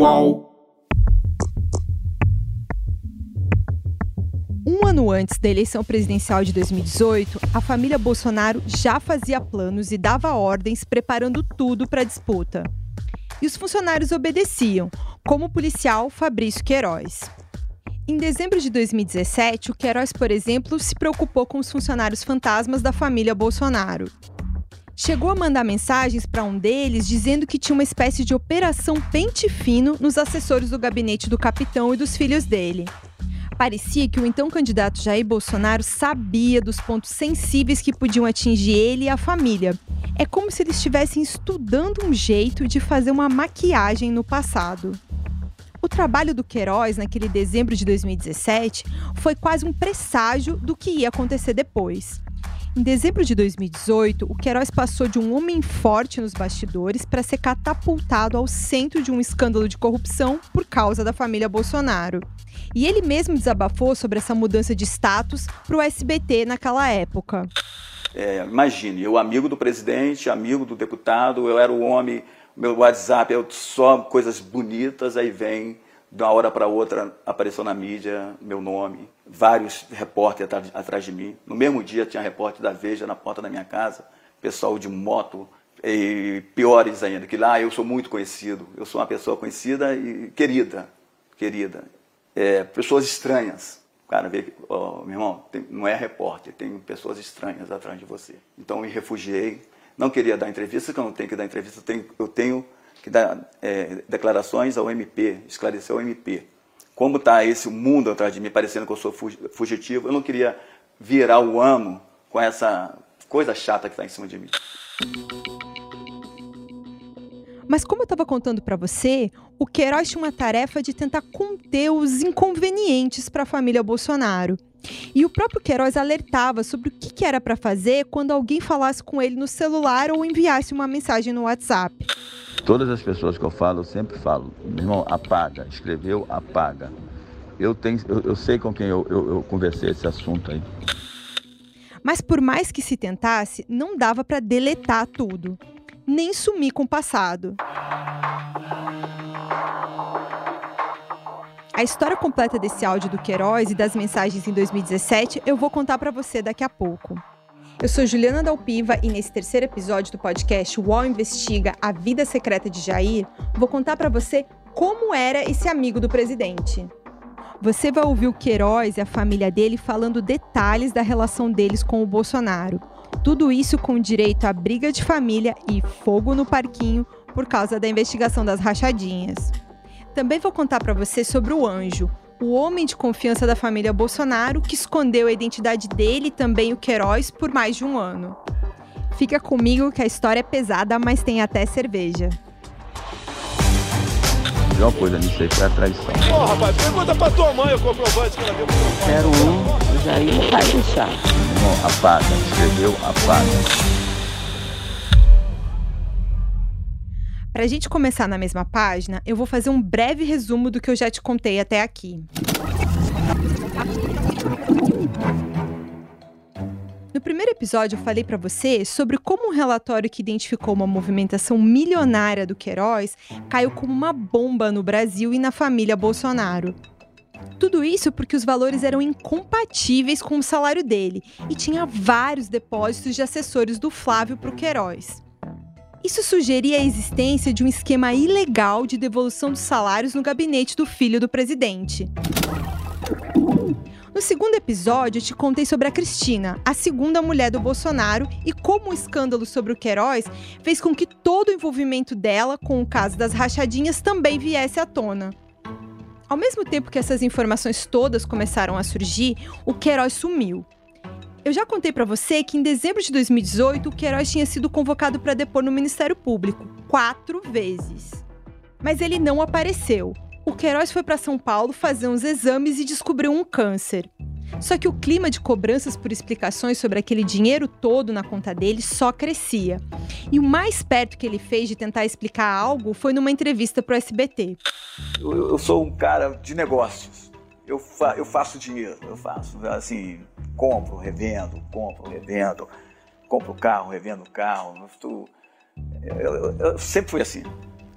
Uau! Um ano antes da eleição presidencial de 2018, a família Bolsonaro já fazia planos e dava ordens preparando tudo para a disputa. E os funcionários obedeciam, como o policial Fabrício Queiroz. Em dezembro de 2017, o Queiroz, por exemplo, se preocupou com os funcionários fantasmas da família Bolsonaro. Chegou a mandar mensagens para um deles dizendo que tinha uma espécie de operação pente fino nos assessores do gabinete do capitão e dos filhos dele. Parecia que o então candidato Jair Bolsonaro sabia dos pontos sensíveis que podiam atingir ele e a família. É como se eles estivessem estudando um jeito de fazer uma maquiagem no passado. O trabalho do Queiroz naquele dezembro de 2017 foi quase um presságio do que ia acontecer depois. Em dezembro de 2018, o Queiroz passou de um homem forte nos bastidores para ser catapultado ao centro de um escândalo de corrupção por causa da família Bolsonaro. E ele mesmo desabafou sobre essa mudança de status para o SBT naquela época. É, imagine, eu amigo do presidente, amigo do deputado, eu era o homem, meu WhatsApp é só coisas bonitas, aí vem de uma hora para outra apareceu na mídia meu nome, vários repórteres atrás de mim. No mesmo dia tinha repórter da Veja na porta da minha casa, pessoal de moto, e piores ainda, que lá eu sou muito conhecido, eu sou uma pessoa conhecida e querida, querida. É, pessoas estranhas. Cara, vê, oh, meu irmão, tem, não é repórter, tem pessoas estranhas atrás de você. Então eu me refugiei, não queria dar entrevista, que eu não tenho que dar entrevista, eu tenho, eu tenho que dá é, declarações ao MP, esclarecer ao MP. Como está esse mundo atrás de mim, parecendo que eu sou fugitivo, eu não queria virar o ano com essa coisa chata que está em cima de mim. Mas como eu estava contando para você, o Queiroz tinha uma tarefa de tentar conter os inconvenientes para a família Bolsonaro. E o próprio Queiroz alertava sobre o que era para fazer quando alguém falasse com ele no celular ou enviasse uma mensagem no WhatsApp. Todas as pessoas que eu falo, eu sempre falo, meu irmão, apaga, escreveu, apaga. Eu, tenho, eu, eu sei com quem eu, eu, eu conversei esse assunto aí. Mas por mais que se tentasse, não dava para deletar tudo, nem sumir com o passado. A história completa desse áudio do Queiroz e das mensagens em 2017 eu vou contar para você daqui a pouco. Eu sou Juliana Dalpiva e nesse terceiro episódio do podcast UOL Investiga a Vida Secreta de Jair, vou contar para você como era esse amigo do presidente. Você vai ouvir o Queiroz e a família dele falando detalhes da relação deles com o Bolsonaro. Tudo isso com direito a briga de família e fogo no parquinho por causa da investigação das rachadinhas. Também vou contar para você sobre o Anjo, o homem de confiança da família Bolsonaro, que escondeu a identidade dele e também o Queiroz por mais de um ano. Fica comigo que a história é pesada, mas tem até cerveja. Tem uma coisa nisso aí foi a traição. Ô, oh, rapaz, pergunta pra tua mãe o comprovante que ela deu pro Quero um, já ia deixar. Irmão, apaga, escreveu, apaga. Para a gente começar na mesma página, eu vou fazer um breve resumo do que eu já te contei até aqui. No primeiro episódio, eu falei para você sobre como um relatório que identificou uma movimentação milionária do Queiroz caiu como uma bomba no Brasil e na família Bolsonaro. Tudo isso porque os valores eram incompatíveis com o salário dele e tinha vários depósitos de assessores do Flávio para o Queiroz. Isso sugeria a existência de um esquema ilegal de devolução dos salários no gabinete do filho do presidente. No segundo episódio, eu te contei sobre a Cristina, a segunda mulher do Bolsonaro, e como o escândalo sobre o Queiroz fez com que todo o envolvimento dela com o caso das rachadinhas também viesse à tona. Ao mesmo tempo que essas informações todas começaram a surgir, o Queiroz sumiu. Eu já contei para você que em dezembro de 2018 o Queiroz tinha sido convocado para depor no Ministério Público quatro vezes. Mas ele não apareceu. O Queiroz foi para São Paulo fazer uns exames e descobriu um câncer. Só que o clima de cobranças por explicações sobre aquele dinheiro todo na conta dele só crescia. E o mais perto que ele fez de tentar explicar algo foi numa entrevista para o SBT. Eu, eu, sou um cara de negócios. Eu, fa eu faço dinheiro, eu faço. Assim, compro, revendo, compro, revendo, compro carro, revendo carro. Eu, eu, eu sempre fui assim.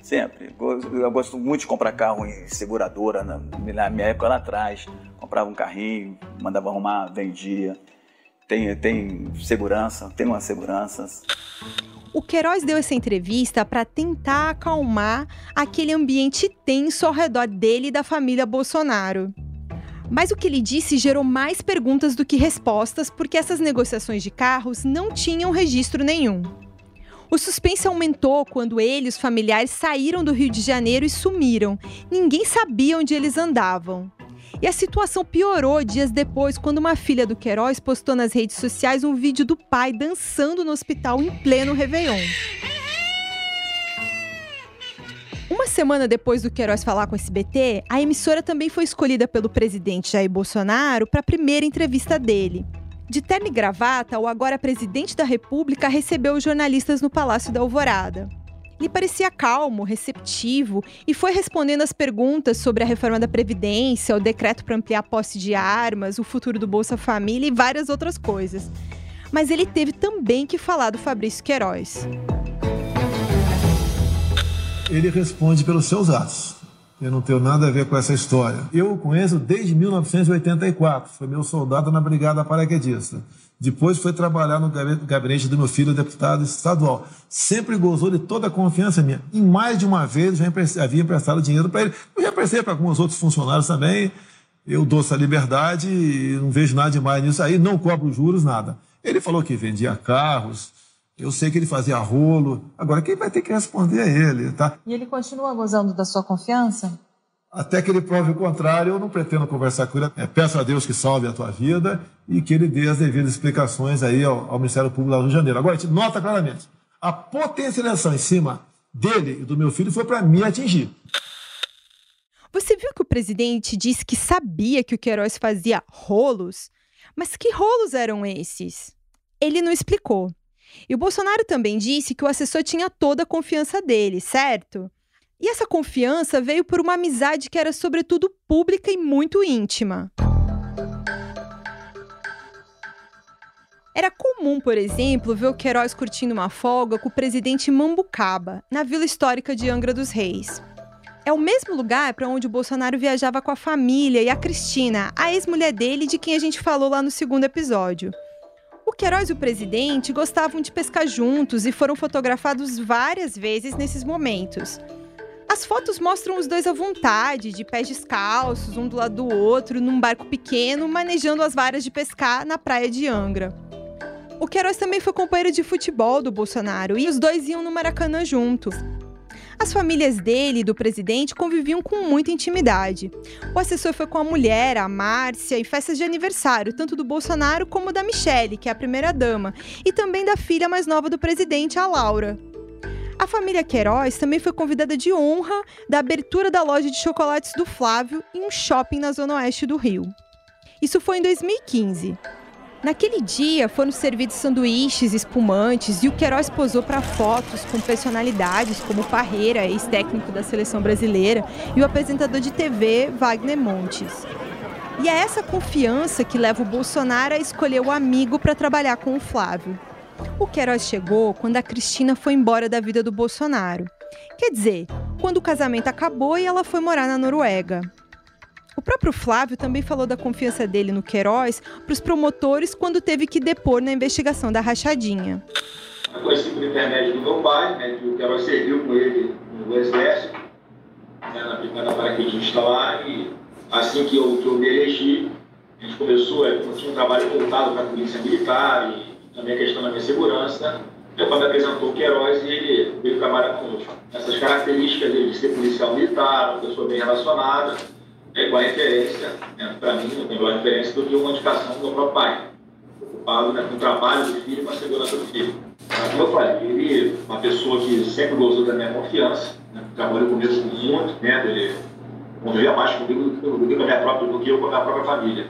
Sempre. Eu gosto muito de comprar carro em seguradora. Na minha época lá atrás, comprava um carrinho, mandava arrumar, vendia. Tem, tem segurança, tem umas seguranças. O Queiroz deu essa entrevista para tentar acalmar aquele ambiente tenso ao redor dele e da família Bolsonaro. Mas o que ele disse gerou mais perguntas do que respostas, porque essas negociações de carros não tinham registro nenhum. O suspense aumentou quando ele e os familiares saíram do Rio de Janeiro e sumiram. Ninguém sabia onde eles andavam. E a situação piorou dias depois, quando uma filha do Queiroz postou nas redes sociais um vídeo do pai dançando no hospital em pleno Réveillon. Uma semana depois do Queiroz falar com o SBT, a emissora também foi escolhida pelo presidente Jair Bolsonaro para a primeira entrevista dele. De terno e gravata, o agora presidente da República recebeu os jornalistas no Palácio da Alvorada. Ele parecia calmo, receptivo e foi respondendo as perguntas sobre a reforma da Previdência, o decreto para ampliar a posse de armas, o futuro do Bolsa Família e várias outras coisas. Mas ele teve também que falar do Fabrício Queiroz. Ele responde pelos seus atos. Eu não tenho nada a ver com essa história. Eu o conheço desde 1984. Foi meu soldado na Brigada Paraquedista. Depois foi trabalhar no gabinete do meu filho, deputado estadual. Sempre gozou de toda a confiança minha. E mais de uma vez já havia emprestado dinheiro para ele. Eu já prestei para alguns outros funcionários também. Eu dou essa liberdade e não vejo nada demais nisso aí. Não cobro juros, nada. Ele falou que vendia carros. Eu sei que ele fazia rolo. Agora, quem vai ter que responder é ele, tá? E ele continua gozando da sua confiança? Até que ele prove o contrário, eu não pretendo conversar com ele. É, peço a Deus que salve a tua vida e que ele dê as devidas explicações aí ao, ao Ministério Público lá no Rio de Janeiro. Agora, a gente nota claramente, a potencialização em cima dele e do meu filho foi para me atingir. Você viu que o presidente disse que sabia que o Queiroz fazia rolos? Mas que rolos eram esses? Ele não explicou. E o Bolsonaro também disse que o assessor tinha toda a confiança dele, certo? E essa confiança veio por uma amizade que era, sobretudo, pública e muito íntima. Era comum, por exemplo, ver o Queiroz curtindo uma folga com o presidente Mambucaba, na vila histórica de Angra dos Reis. É o mesmo lugar para onde o Bolsonaro viajava com a família e a Cristina, a ex-mulher dele, de quem a gente falou lá no segundo episódio. O Queiroz e o presidente gostavam de pescar juntos e foram fotografados várias vezes nesses momentos. As fotos mostram os dois à vontade, de pés descalços, um do lado do outro, num barco pequeno, manejando as varas de pescar na praia de Angra. O Queiroz também foi companheiro de futebol do Bolsonaro e os dois iam no Maracanã juntos. As famílias dele e do presidente conviviam com muita intimidade. O assessor foi com a mulher, a Márcia, e festas de aniversário, tanto do Bolsonaro como da Michele, que é a primeira-dama, e também da filha mais nova do presidente, a Laura. A família Queiroz também foi convidada de honra da abertura da loja de chocolates do Flávio em um shopping na zona oeste do Rio. Isso foi em 2015. Naquele dia foram servidos sanduíches espumantes e o Queiroz posou para fotos com personalidades como Parreira, ex-técnico da seleção brasileira, e o apresentador de TV Wagner Montes. E é essa confiança que leva o Bolsonaro a escolher o amigo para trabalhar com o Flávio. O Queiroz chegou quando a Cristina foi embora da vida do Bolsonaro. Quer dizer, quando o casamento acabou e ela foi morar na Noruega. O próprio Flávio também falou da confiança dele no Queiroz para os promotores quando teve que depor na investigação da rachadinha. Conheci por intermédio do meu pai, né, que o Queiroz serviu com ele no Exército, né, na Brigada Paraquedista lá, e assim que eu, que eu me elegi, a gente começou, eu tinha um trabalho voltado para a polícia militar e também a questão da minha segurança. Meu pai me apresentou o Queiroz e ele veio trabalhar conosco. Essas características dele de ser policial militar, uma pessoa bem relacionada, é igual a referência, né, para mim, tem igual referência do que uma indicação do próprio pai, preocupado né, com o trabalho do filho e com a segurança do filho. Como eu ele uma pessoa que sempre gozou da minha confiança, né, trabalhou comigo muito, né, ele convivia mais comigo do que, com a minha própria, do que eu com a minha própria família.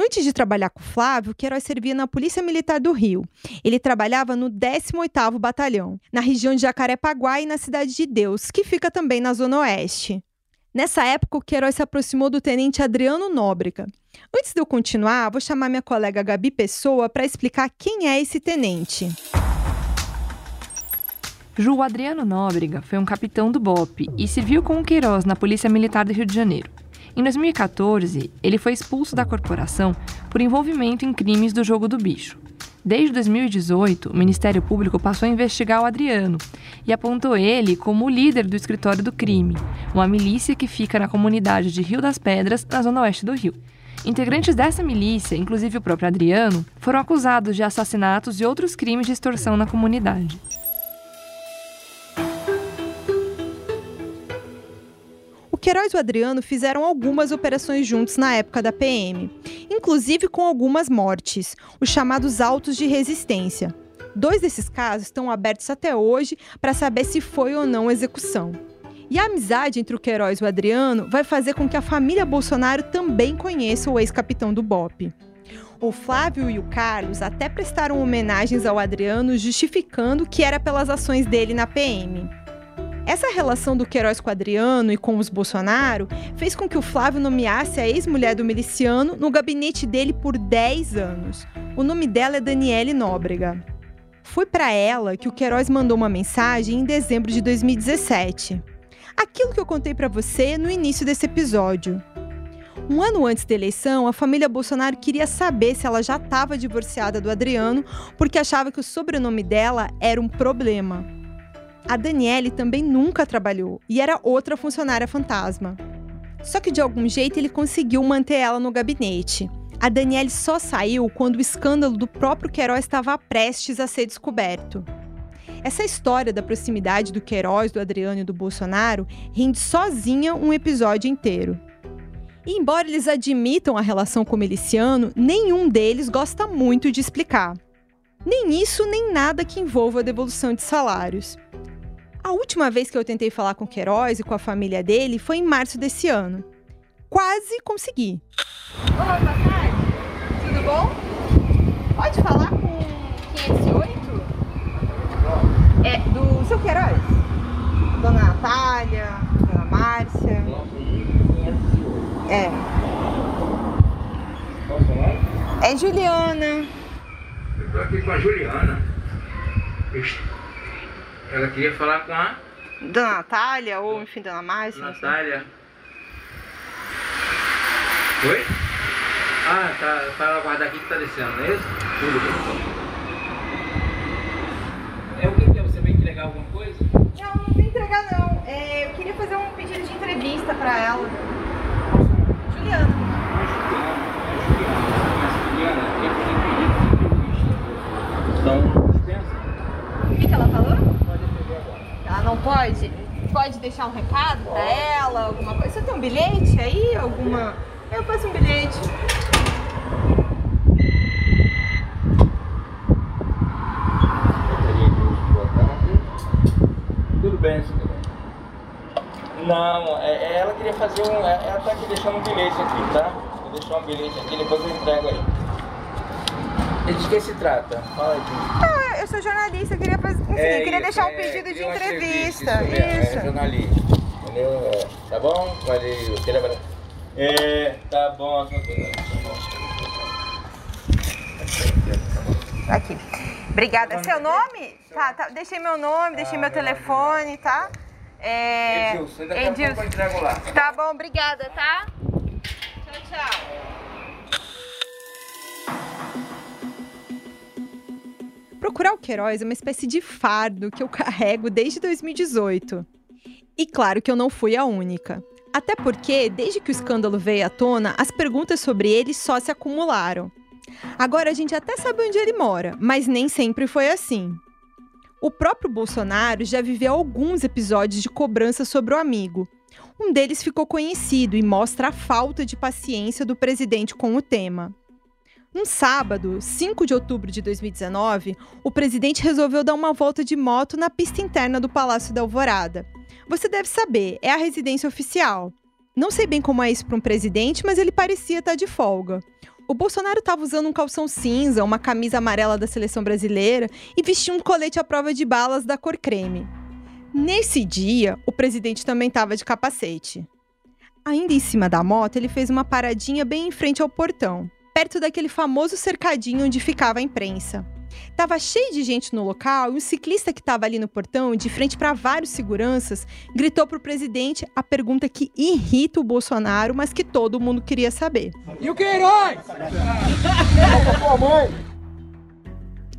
Antes de trabalhar com Flávio, Queiroz servia na Polícia Militar do Rio. Ele trabalhava no 18º Batalhão, na região de Jacarepaguá e na Cidade de Deus, que fica também na Zona Oeste. Nessa época, o Queiroz se aproximou do tenente Adriano Nóbrega. Antes de eu continuar, vou chamar minha colega Gabi Pessoa para explicar quem é esse tenente. Ju Adriano Nóbrega foi um capitão do BOP e serviu com o Queiroz na Polícia Militar do Rio de Janeiro. Em 2014, ele foi expulso da corporação por envolvimento em crimes do jogo do bicho. Desde 2018, o Ministério Público passou a investigar o Adriano e apontou ele como o líder do escritório do crime, uma milícia que fica na comunidade de Rio das Pedras, na zona oeste do Rio. Integrantes dessa milícia, inclusive o próprio Adriano, foram acusados de assassinatos e outros crimes de extorsão na comunidade. Queiroz e o Adriano fizeram algumas operações juntos na época da PM, inclusive com algumas mortes, os chamados autos de resistência. Dois desses casos estão abertos até hoje para saber se foi ou não execução. E a amizade entre o Queiroz e o Adriano vai fazer com que a família Bolsonaro também conheça o ex-capitão do BOP. O Flávio e o Carlos até prestaram homenagens ao Adriano, justificando que era pelas ações dele na PM. Essa relação do Queiroz com Adriano e com os Bolsonaro fez com que o Flávio nomeasse a ex-mulher do miliciano no gabinete dele por 10 anos. O nome dela é Daniele Nóbrega. Foi para ela que o Queiroz mandou uma mensagem em dezembro de 2017. Aquilo que eu contei para você no início desse episódio. Um ano antes da eleição, a família Bolsonaro queria saber se ela já estava divorciada do Adriano, porque achava que o sobrenome dela era um problema. A Daniele também nunca trabalhou e era outra funcionária fantasma. Só que de algum jeito ele conseguiu manter ela no gabinete. A Daniele só saiu quando o escândalo do próprio Queiroz estava prestes a ser descoberto. Essa história da proximidade do Queiroz, do Adriano e do Bolsonaro rende sozinha um episódio inteiro. E embora eles admitam a relação com o miliciano, nenhum deles gosta muito de explicar. Nem isso, nem nada que envolva a devolução de salários. A última vez que eu tentei falar com o Queiroz e com a família dele foi em março desse ano. Quase consegui. Olá, boa tarde. Tudo bom? Pode falar com 508? É, do seu Queiroz? Dona Natália, Dona Márcia. É. Posso falar? É Juliana. Eu tô aqui com a Juliana. Ela queria falar com a Dona Natália, ou enfim, Dona Márcia. Natália. Oi? Ah, tá. Para ela guardar aqui que tá descendo, não é isso? Tudo bem. É o que que é? Você veio entregar alguma coisa? Não, não vim entregar não. É, eu queria fazer um pedido de entrevista pra ela. Juliana. Juliana, quer fazer pedido de entrevista? Então, dispensa. O que, que ela falou? Pode atender agora. Ela não pode? Pode deixar um recado pra ela, alguma coisa? Você tem um bilhete aí? Alguma. Eu faço um bilhete. Tudo bem, senhor. Não, é, é, ela queria fazer um. é- Ela tá aqui deixando um bilhete aqui, tá? Vou deixar um bilhete aqui, depois eu entrego aí. De que se trata? Fala aí. Ah, eu sou jornalista, eu queria, fazer, enfim, É eu queria isso, deixar um é, pedido de entrevista. isso mesmo, Isso. É jornalista. Entendeu? É, Tá bom? Valeu. Queria É, tá bom. tá bom. Aqui. Obrigada. Seu nome? Tá, tá. Deixei meu nome, deixei meu telefone, tá? É. Edilson, daqui a pouco eu entrego lá. Tá bom, obrigada, tá? Tchau, tchau. Procurar o Queiroz é uma espécie de fardo que eu carrego desde 2018. E claro que eu não fui a única. Até porque, desde que o escândalo veio à tona, as perguntas sobre ele só se acumularam. Agora a gente até sabe onde ele mora, mas nem sempre foi assim. O próprio Bolsonaro já viveu alguns episódios de cobrança sobre o amigo. Um deles ficou conhecido e mostra a falta de paciência do presidente com o tema. Um sábado, 5 de outubro de 2019, o presidente resolveu dar uma volta de moto na pista interna do Palácio da Alvorada. Você deve saber, é a residência oficial. Não sei bem como é isso para um presidente, mas ele parecia estar de folga. O Bolsonaro estava usando um calção cinza, uma camisa amarela da seleção brasileira e vestia um colete à prova de balas da cor creme. Nesse dia, o presidente também estava de capacete. Ainda em cima da moto, ele fez uma paradinha bem em frente ao portão, perto daquele famoso cercadinho onde ficava a imprensa. Tava cheio de gente no local e um ciclista que estava ali no portão, de frente para vários seguranças, gritou pro presidente a pergunta que irrita o Bolsonaro, mas que todo mundo queria saber. E o Queiroz?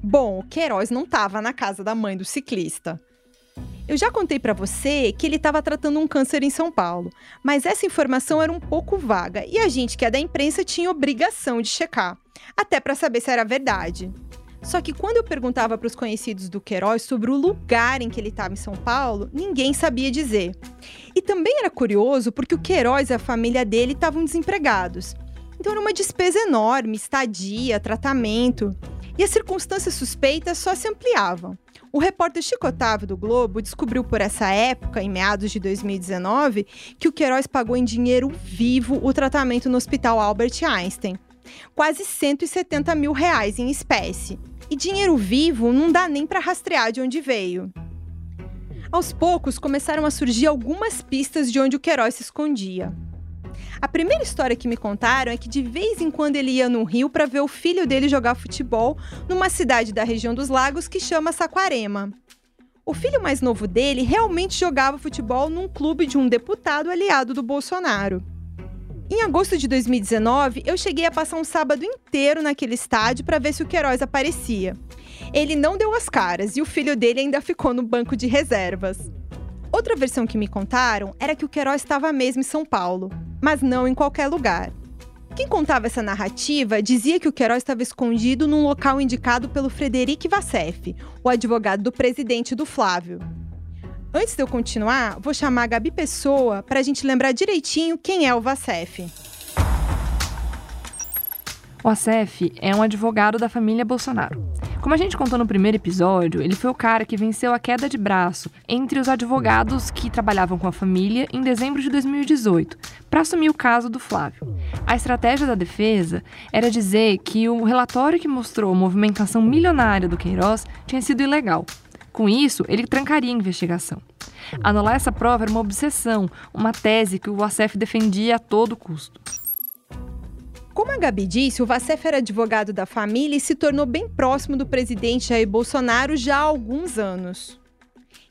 Bom, o Queiroz não estava na casa da mãe do ciclista. Eu já contei para você que ele estava tratando um câncer em São Paulo, mas essa informação era um pouco vaga e a gente que é da imprensa tinha obrigação de checar, até para saber se era verdade. Só que quando eu perguntava para os conhecidos do Queiroz sobre o lugar em que ele estava em São Paulo, ninguém sabia dizer. E também era curioso porque o Queiroz e a família dele estavam desempregados. Então era uma despesa enorme, estadia, tratamento. E as circunstâncias suspeitas só se ampliavam. O repórter Chico Otávio do Globo descobriu por essa época, em meados de 2019, que o Queiroz pagou em dinheiro vivo o tratamento no Hospital Albert Einstein. Quase 170 mil reais em espécie. E dinheiro vivo não dá nem para rastrear de onde veio. Aos poucos começaram a surgir algumas pistas de onde o Queiroz se escondia. A primeira história que me contaram é que de vez em quando ele ia no Rio para ver o filho dele jogar futebol numa cidade da região dos lagos que chama Saquarema. O filho mais novo dele realmente jogava futebol num clube de um deputado aliado do Bolsonaro. Em agosto de 2019, eu cheguei a passar um sábado inteiro naquele estádio para ver se o Queiroz aparecia. Ele não deu as caras e o filho dele ainda ficou no banco de reservas. Outra versão que me contaram era que o Queiroz estava mesmo em São Paulo, mas não em qualquer lugar. Quem contava essa narrativa dizia que o Queiroz estava escondido num local indicado pelo Frederic Vassef, o advogado do presidente do Flávio. Antes de eu continuar, vou chamar a Gabi Pessoa para a gente lembrar direitinho quem é o Vacef. O Acef é um advogado da família Bolsonaro. Como a gente contou no primeiro episódio, ele foi o cara que venceu a queda de braço entre os advogados que trabalhavam com a família em dezembro de 2018, para assumir o caso do Flávio. A estratégia da defesa era dizer que o relatório que mostrou a movimentação milionária do Queiroz tinha sido ilegal com isso, ele trancaria a investigação. Anular essa prova era uma obsessão, uma tese que o Vassef defendia a todo custo. Como a Gabi disse, o Vassef era advogado da família e se tornou bem próximo do presidente Jair Bolsonaro já há alguns anos.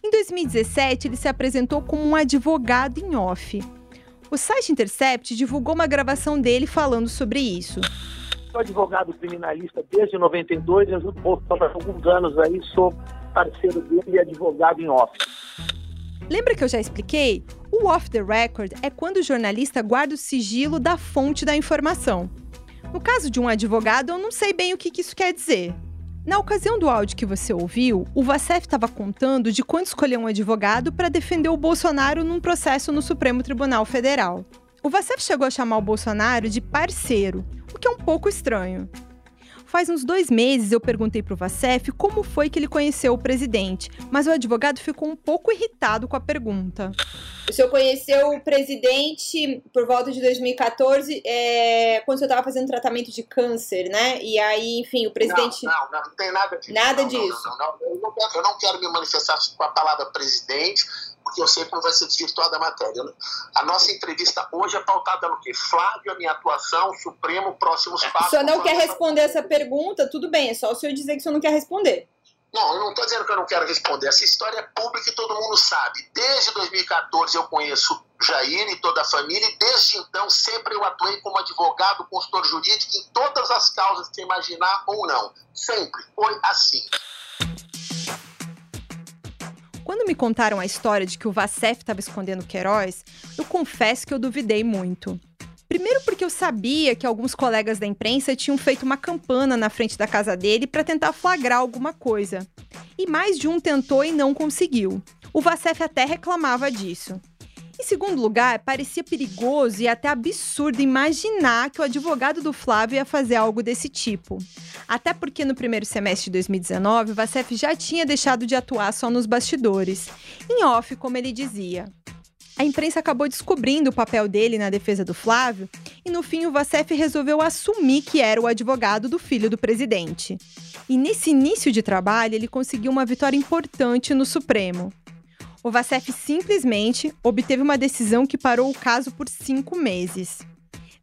Em 2017, ele se apresentou como um advogado em off. O site Intercept divulgou uma gravação dele falando sobre isso. Sou advogado criminalista desde 92, ajudo o Bolsonaro há alguns anos aí, sou parceiro dele e advogado em off. Lembra que eu já expliquei? O off the record é quando o jornalista guarda o sigilo da fonte da informação. No caso de um advogado, eu não sei bem o que isso quer dizer. Na ocasião do áudio que você ouviu, o Vacef estava contando de quando escolheu um advogado para defender o Bolsonaro num processo no Supremo Tribunal Federal. O Vacef chegou a chamar o Bolsonaro de parceiro, o que é um pouco estranho. Faz uns dois meses eu perguntei para o Vacef como foi que ele conheceu o presidente, mas o advogado ficou um pouco irritado com a pergunta. O senhor conheceu o presidente por volta de 2014, é, quando o senhor estava fazendo tratamento de câncer, né? E aí, enfim, o presidente. Não, não, não, não tem nada disso. Nada não, disso. Não, não, eu, não quero, eu não quero me manifestar com a palavra presidente, porque eu sei como vai ser desvirtuada a matéria. Né? A nossa entrevista hoje é pautada no quê? Flávio, a minha atuação, Supremo, próximos passos. O senhor não quer responder essa pergunta? Tudo bem, é só o senhor dizer que o senhor não quer responder. Não, eu não estou dizendo que eu não quero responder. Essa história é pública e todo mundo sabe. Desde 2014 eu conheço Jair e toda a família, e desde então sempre eu atuei como advogado, consultor jurídico em todas as causas que você imaginar ou não. Sempre foi assim. Me contaram a história de que o Vacef estava escondendo Queiroz, eu confesso que eu duvidei muito. Primeiro porque eu sabia que alguns colegas da imprensa tinham feito uma campana na frente da casa dele para tentar flagrar alguma coisa. E mais de um tentou e não conseguiu. O Vacef até reclamava disso. Em segundo lugar, parecia perigoso e até absurdo imaginar que o advogado do Flávio ia fazer algo desse tipo. Até porque no primeiro semestre de 2019, o já tinha deixado de atuar só nos bastidores, em off, como ele dizia. A imprensa acabou descobrindo o papel dele na defesa do Flávio e no fim o Vacef resolveu assumir que era o advogado do filho do presidente. E nesse início de trabalho, ele conseguiu uma vitória importante no Supremo. O Vacef simplesmente obteve uma decisão que parou o caso por cinco meses.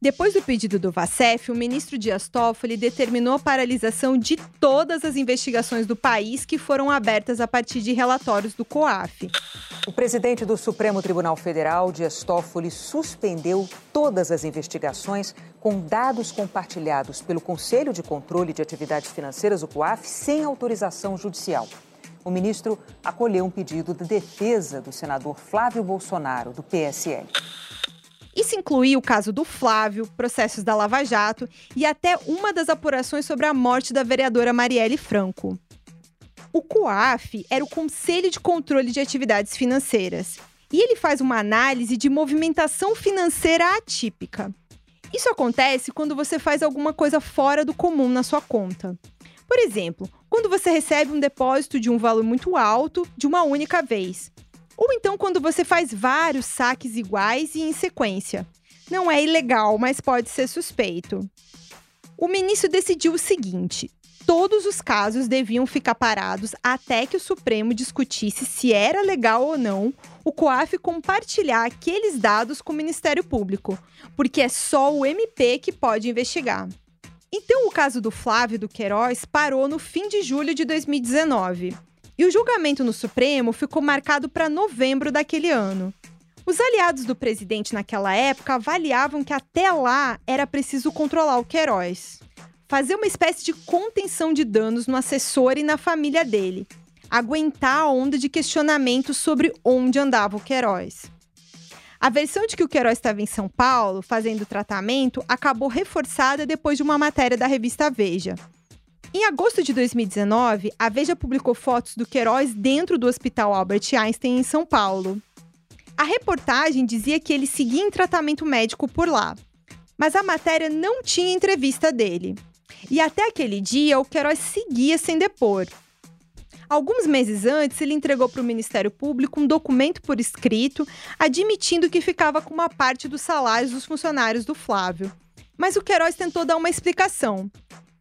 Depois do pedido do Vacef, o ministro Dias Toffoli determinou a paralisação de todas as investigações do país que foram abertas a partir de relatórios do COAF. O presidente do Supremo Tribunal Federal, Dias Toffoli, suspendeu todas as investigações com dados compartilhados pelo Conselho de Controle de Atividades Financeiras, o COAF, sem autorização judicial. O ministro acolheu um pedido de defesa do senador Flávio Bolsonaro, do PSL. Isso incluía o caso do Flávio, processos da Lava Jato e até uma das apurações sobre a morte da vereadora Marielle Franco. O COAF era o Conselho de Controle de Atividades Financeiras e ele faz uma análise de movimentação financeira atípica. Isso acontece quando você faz alguma coisa fora do comum na sua conta. Por exemplo, quando você recebe um depósito de um valor muito alto de uma única vez, ou então quando você faz vários saques iguais e em sequência. Não é ilegal, mas pode ser suspeito. O ministro decidiu o seguinte: todos os casos deviam ficar parados até que o Supremo discutisse se era legal ou não o COAF compartilhar aqueles dados com o Ministério Público, porque é só o MP que pode investigar. Então, o caso do Flávio do Queiroz parou no fim de julho de 2019. E o julgamento no Supremo ficou marcado para novembro daquele ano. Os aliados do presidente naquela época avaliavam que até lá era preciso controlar o Queiroz. Fazer uma espécie de contenção de danos no assessor e na família dele. Aguentar a onda de questionamentos sobre onde andava o Queiroz. A versão de que o Queiroz estava em São Paulo, fazendo tratamento, acabou reforçada depois de uma matéria da revista Veja. Em agosto de 2019, a Veja publicou fotos do Queiroz dentro do Hospital Albert Einstein, em São Paulo. A reportagem dizia que ele seguia em tratamento médico por lá, mas a matéria não tinha entrevista dele. E até aquele dia, o Queiroz seguia sem depor. Alguns meses antes, ele entregou para o Ministério Público um documento por escrito admitindo que ficava com uma parte dos salários dos funcionários do Flávio. Mas o Queiroz tentou dar uma explicação.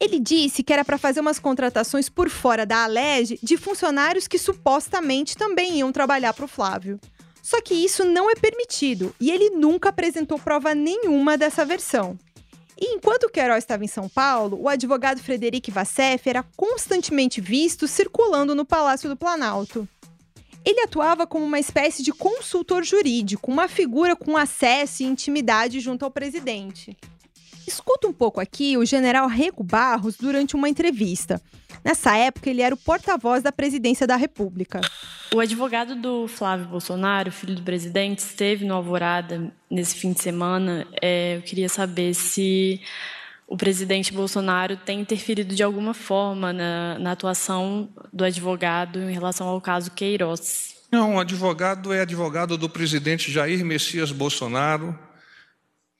Ele disse que era para fazer umas contratações por fora da Alege de funcionários que supostamente também iam trabalhar para o Flávio. Só que isso não é permitido e ele nunca apresentou prova nenhuma dessa versão. E enquanto o Queiroz estava em São Paulo, o advogado Frederic Vassef era constantemente visto circulando no Palácio do Planalto. Ele atuava como uma espécie de consultor jurídico, uma figura com acesso e intimidade junto ao presidente. Escuta um pouco aqui o general Rego Barros durante uma entrevista. Nessa época, ele era o porta-voz da presidência da República. O advogado do Flávio Bolsonaro, filho do presidente, esteve no Alvorada nesse fim de semana. É, eu queria saber se o presidente Bolsonaro tem interferido de alguma forma na, na atuação do advogado em relação ao caso Queiroz. Não, o advogado é advogado do presidente Jair Messias Bolsonaro,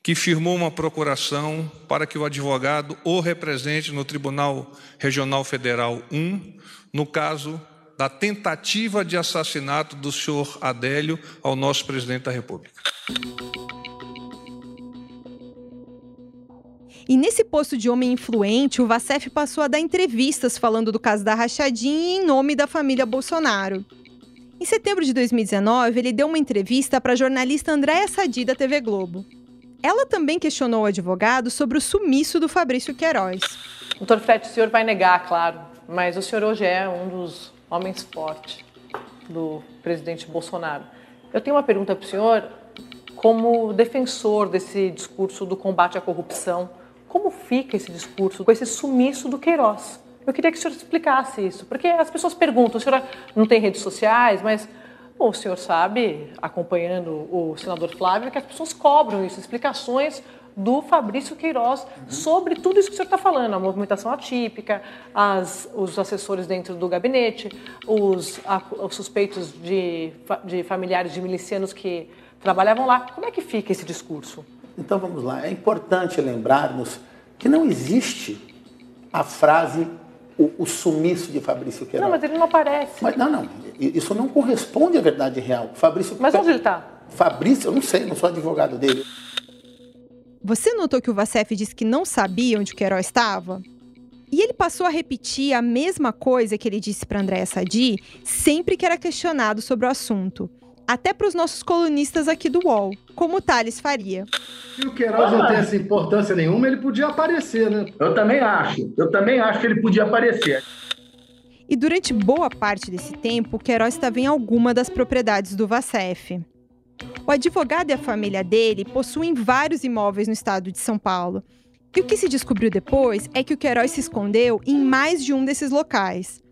que firmou uma procuração para que o advogado o represente no Tribunal Regional Federal 1, no caso da tentativa de assassinato do senhor Adélio ao nosso presidente da República. E nesse posto de homem influente, o Vacef passou a dar entrevistas falando do caso da rachadinha em nome da família Bolsonaro. Em setembro de 2019, ele deu uma entrevista para a jornalista Andréa Sadi da TV Globo. Ela também questionou o advogado sobre o sumiço do Fabrício Queiroz. Doutor Fred, o senhor vai negar, claro, mas o senhor hoje é um dos homens fortes do presidente Bolsonaro. Eu tenho uma pergunta para o senhor, como defensor desse discurso do combate à corrupção, como fica esse discurso com esse sumiço do Queiroz? Eu queria que o senhor explicasse isso, porque as pessoas perguntam, o senhor não tem redes sociais, mas Bom, o senhor sabe, acompanhando o senador Flávio, que as pessoas cobram isso, explicações do Fabrício Queiroz uhum. sobre tudo isso que o senhor está falando, a movimentação atípica, as, os assessores dentro do gabinete, os, a, os suspeitos de, de familiares de milicianos que trabalhavam lá. Como é que fica esse discurso? Então vamos lá, é importante lembrarmos que não existe a frase o, o sumiço de Fabrício Queiroz. Não, mas ele não aparece. Mas, não, não. Isso não corresponde à verdade real. Fabrício. Mas onde ele está? Fabrício, eu não sei, não sou advogado dele. Você notou que o Vacef disse que não sabia onde o Queiroz estava? E ele passou a repetir a mesma coisa que ele disse para Andréa Sadi sempre que era questionado sobre o assunto. Até para os nossos colunistas aqui do UOL, como o Thales Faria. Se o Queiroz não tem essa importância nenhuma, ele podia aparecer, né? Eu também acho. Eu também acho que ele podia aparecer. E durante boa parte desse tempo, o Queiroz estava em alguma das propriedades do Vacef. O advogado e a família dele possuem vários imóveis no estado de São Paulo. E o que se descobriu depois é que o Queiroz se escondeu em mais de um desses locais.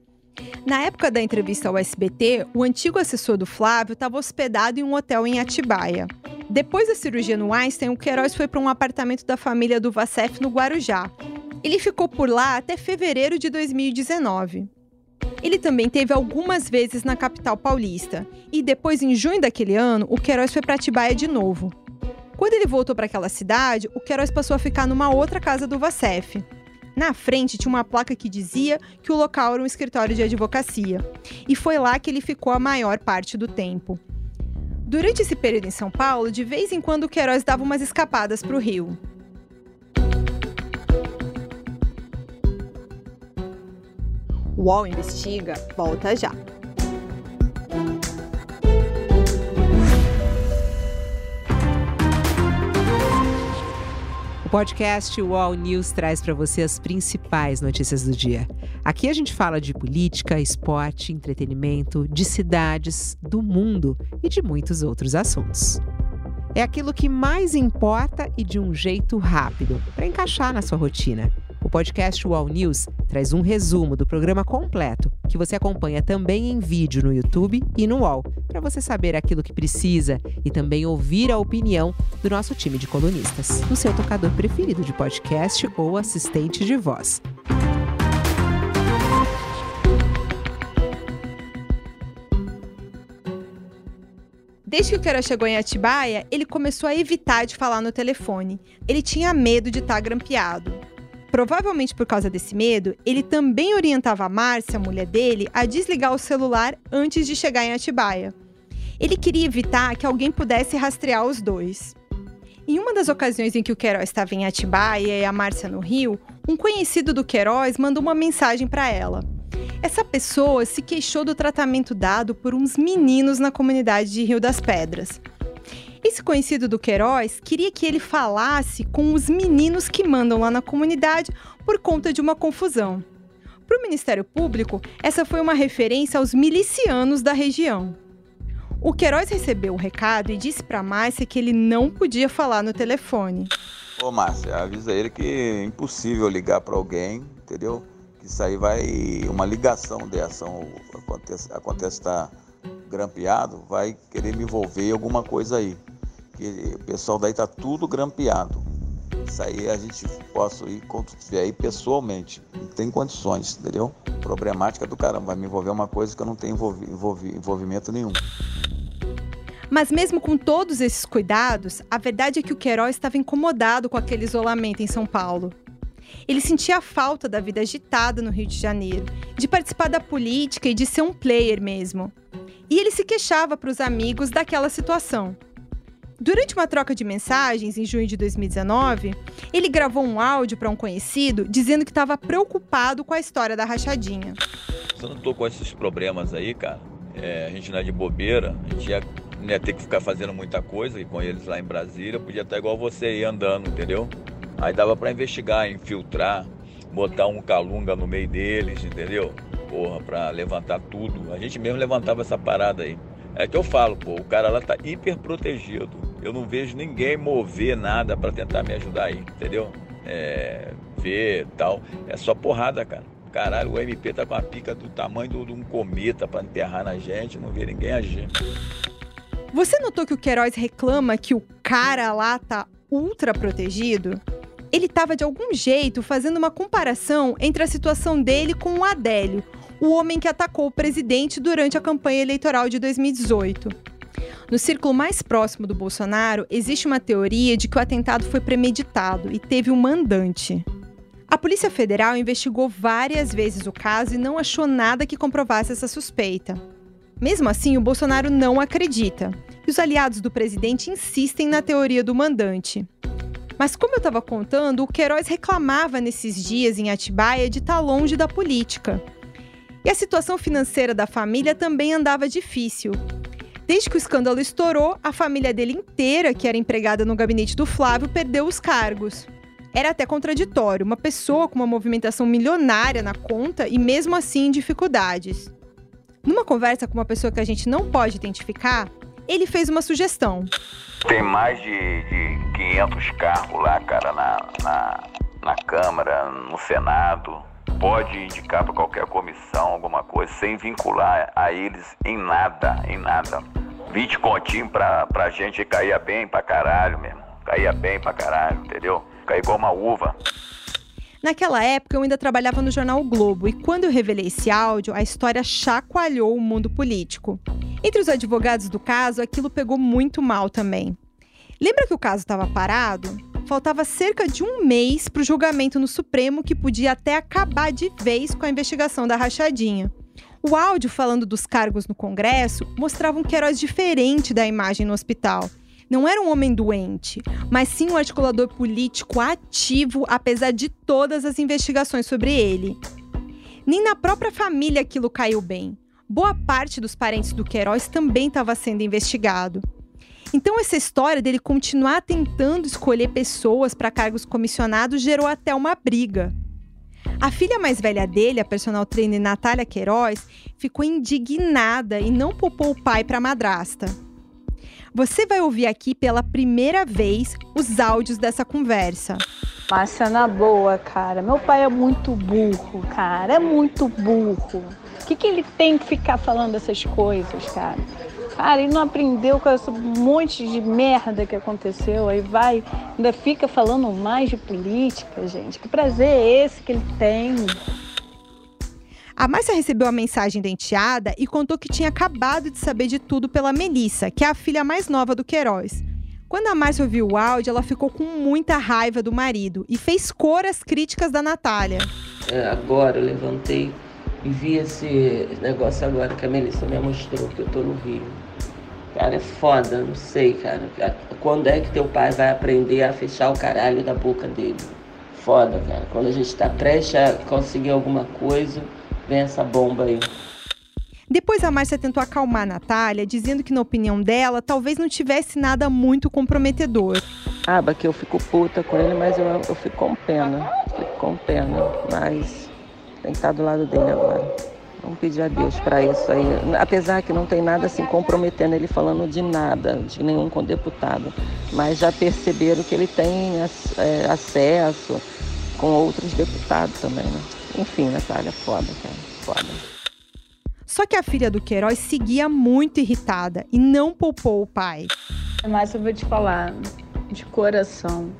Na época da entrevista ao SBT, o antigo assessor do Flávio estava hospedado em um hotel em Atibaia. Depois da cirurgia no Einstein, o Queiroz foi para um apartamento da família do Vacef no Guarujá. Ele ficou por lá até fevereiro de 2019. Ele também teve algumas vezes na capital paulista. E depois, em junho daquele ano, o Queiroz foi para Atibaia de novo. Quando ele voltou para aquela cidade, o Queiroz passou a ficar numa outra casa do Vacef. Na frente tinha uma placa que dizia que o local era um escritório de advocacia. E foi lá que ele ficou a maior parte do tempo. Durante esse período em São Paulo, de vez em quando o Queiroz dava umas escapadas para o Rio. O UOL Investiga volta já. Podcast UOL News traz para você as principais notícias do dia. Aqui a gente fala de política, esporte, entretenimento, de cidades, do mundo e de muitos outros assuntos. É aquilo que mais importa e de um jeito rápido, para encaixar na sua rotina. O podcast UOL News traz um resumo do programa completo, que você acompanha também em vídeo no YouTube e no UOL, para você saber aquilo que precisa e também ouvir a opinião do nosso time de colunistas, no seu tocador preferido de podcast ou assistente de voz. Desde que o Queiroz chegou em Atibaia, ele começou a evitar de falar no telefone. Ele tinha medo de estar grampeado. Provavelmente por causa desse medo, ele também orientava a Márcia, a mulher dele, a desligar o celular antes de chegar em Atibaia. Ele queria evitar que alguém pudesse rastrear os dois. Em uma das ocasiões em que o Queiroz estava em Atibaia e a Márcia no Rio, um conhecido do Queiroz mandou uma mensagem para ela. Essa pessoa se queixou do tratamento dado por uns meninos na comunidade de Rio das Pedras. Esse conhecido do Queiroz queria que ele falasse com os meninos que mandam lá na comunidade por conta de uma confusão. Para o Ministério Público, essa foi uma referência aos milicianos da região. O Queiroz recebeu o recado e disse para Márcia que ele não podia falar no telefone. Ô Márcia, avisa ele que é impossível ligar para alguém, entendeu? Que isso aí vai. Uma ligação dessa, acontece, acontece estar tá grampeado, vai querer me envolver em alguma coisa aí que o pessoal daí tá tudo grampeado. Isso aí a gente possa ir quando tiver aí pessoalmente. Não tem condições, entendeu? Problemática do caramba. Vai me envolver uma coisa que eu não tenho envolvi, envolvi, envolvimento nenhum. Mas mesmo com todos esses cuidados, a verdade é que o Queiroz estava incomodado com aquele isolamento em São Paulo. Ele sentia a falta da vida agitada no Rio de Janeiro, de participar da política e de ser um player mesmo. E ele se queixava para os amigos daquela situação. Durante uma troca de mensagens em junho de 2019, ele gravou um áudio para um conhecido dizendo que estava preocupado com a história da rachadinha. Você não tô com esses problemas aí, cara. É, a gente não é de bobeira, a gente ia, ia ter que ficar fazendo muita coisa e com eles lá em Brasília, podia estar igual você aí andando, entendeu? Aí dava para investigar, infiltrar, botar um calunga no meio deles, entendeu? Porra, pra levantar tudo. A gente mesmo levantava essa parada aí. É que eu falo, pô, o cara lá tá hiper protegido eu não vejo ninguém mover nada para tentar me ajudar aí, entendeu? É, ver tal. É só porrada, cara. Caralho, o MP tá com a pica do tamanho de um cometa para enterrar na gente, não vê ninguém agir. Você notou que o Queiroz reclama que o cara lá tá ultra protegido? Ele tava de algum jeito fazendo uma comparação entre a situação dele com o Adélio, o homem que atacou o presidente durante a campanha eleitoral de 2018. No círculo mais próximo do Bolsonaro, existe uma teoria de que o atentado foi premeditado e teve um mandante. A Polícia Federal investigou várias vezes o caso e não achou nada que comprovasse essa suspeita. Mesmo assim, o Bolsonaro não acredita. E os aliados do presidente insistem na teoria do mandante. Mas como eu estava contando, o Queiroz reclamava nesses dias em Atibaia de estar tá longe da política. E a situação financeira da família também andava difícil. Desde que o escândalo estourou, a família dele inteira, que era empregada no gabinete do Flávio, perdeu os cargos. Era até contraditório, uma pessoa com uma movimentação milionária na conta e mesmo assim em dificuldades. Numa conversa com uma pessoa que a gente não pode identificar, ele fez uma sugestão. Tem mais de, de 500 carros lá, cara, na, na, na Câmara, no Senado. Pode indicar para qualquer comissão alguma coisa, sem vincular a eles em nada, em nada. 20 continhos pra, pra gente caía bem pra caralho mesmo. Caía bem pra caralho, entendeu? Caía igual uma uva. Naquela época, eu ainda trabalhava no jornal o Globo e quando eu revelei esse áudio, a história chacoalhou o mundo político. Entre os advogados do caso, aquilo pegou muito mal também. Lembra que o caso estava parado? Faltava cerca de um mês para o julgamento no Supremo, que podia até acabar de vez com a investigação da rachadinha. O áudio falando dos cargos no Congresso mostrava um Queiroz diferente da imagem no hospital não era um homem doente, mas sim um articulador político ativo, apesar de todas as investigações sobre ele. Nem na própria família aquilo caiu bem. Boa parte dos parentes do Queiroz também estava sendo investigado. Então, essa história dele continuar tentando escolher pessoas para cargos comissionados gerou até uma briga. A filha mais velha dele, a personal trainer Natália Queiroz, ficou indignada e não poupou o pai para a madrasta. Você vai ouvir aqui pela primeira vez os áudios dessa conversa. Márcia, na boa, cara. Meu pai é muito burro, cara. É muito burro. O que, que ele tem que ficar falando essas coisas, cara? Cara, ele não aprendeu com esse monte de merda que aconteceu. Aí vai, ainda fica falando mais de política, gente. Que prazer é esse que ele tem? A Márcia recebeu a mensagem da enteada e contou que tinha acabado de saber de tudo pela Melissa, que é a filha mais nova do Queiroz. Quando a Márcia ouviu o áudio, ela ficou com muita raiva do marido e fez cor às críticas da Natália. É, agora eu levantei e vi esse negócio agora que a Melissa me mostrou, que eu tô no Rio. Cara, é foda, não sei, cara. Quando é que teu pai vai aprender a fechar o caralho da boca dele? Foda, cara. Quando a gente tá prestes a conseguir alguma coisa, vem essa bomba aí. Depois a Márcia tentou acalmar a Natália, dizendo que, na opinião dela, talvez não tivesse nada muito comprometedor. Ah, que eu fico puta com ele, mas eu, eu fico com pena. Fico com pena. Mas tem que estar do lado dele agora. Vamos pedir a Deus para isso aí. Apesar que não tem nada assim comprometendo ele falando de nada, de nenhum com deputado. Mas já perceberam que ele tem é, acesso com outros deputados também, né? Enfim, Natália, foda, cara. Foda. Só que a filha do Queiroz seguia muito irritada e não poupou o pai. Mas eu vou te falar, de coração,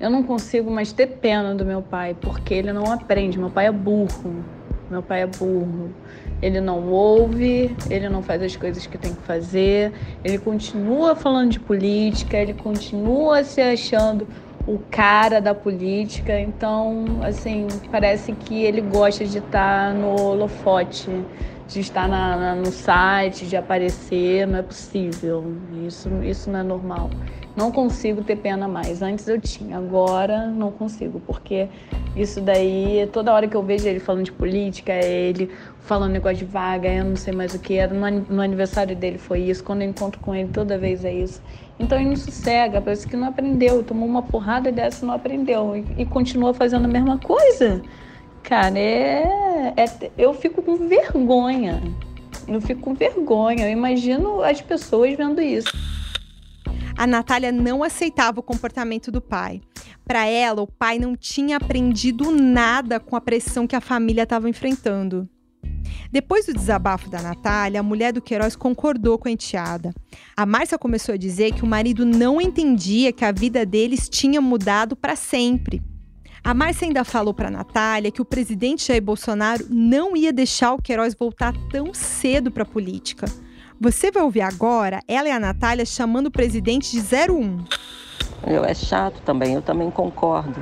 eu não consigo mais ter pena do meu pai, porque ele não aprende. Meu pai é burro. Meu pai é burro. Ele não ouve, ele não faz as coisas que tem que fazer, ele continua falando de política, ele continua se achando o cara da política, então, assim, parece que ele gosta de estar no holofote, de estar na, na, no site, de aparecer, não é possível, isso, isso não é normal. Não consigo ter pena mais. Antes eu tinha, agora não consigo, porque isso daí, toda hora que eu vejo ele falando de política, é ele falando negócio de vaga, eu não sei mais o que era. No aniversário dele foi isso, quando eu encontro com ele, toda vez é isso. Então ele não sossega, parece que não aprendeu, tomou uma porrada dessa não aprendeu, e, e continua fazendo a mesma coisa. Cara, é, é, eu fico com vergonha. Eu fico com vergonha. Eu imagino as pessoas vendo isso a Natália não aceitava o comportamento do pai. Para ela, o pai não tinha aprendido nada com a pressão que a família estava enfrentando. Depois do desabafo da Natália, a mulher do Queiroz concordou com a enteada. A Márcia começou a dizer que o marido não entendia que a vida deles tinha mudado para sempre. A Márcia ainda falou para Natália que o presidente Jair Bolsonaro não ia deixar o Queiroz voltar tão cedo para a política. Você vai ouvir agora ela e a Natália chamando o presidente de 01. Eu, é chato também, eu também concordo.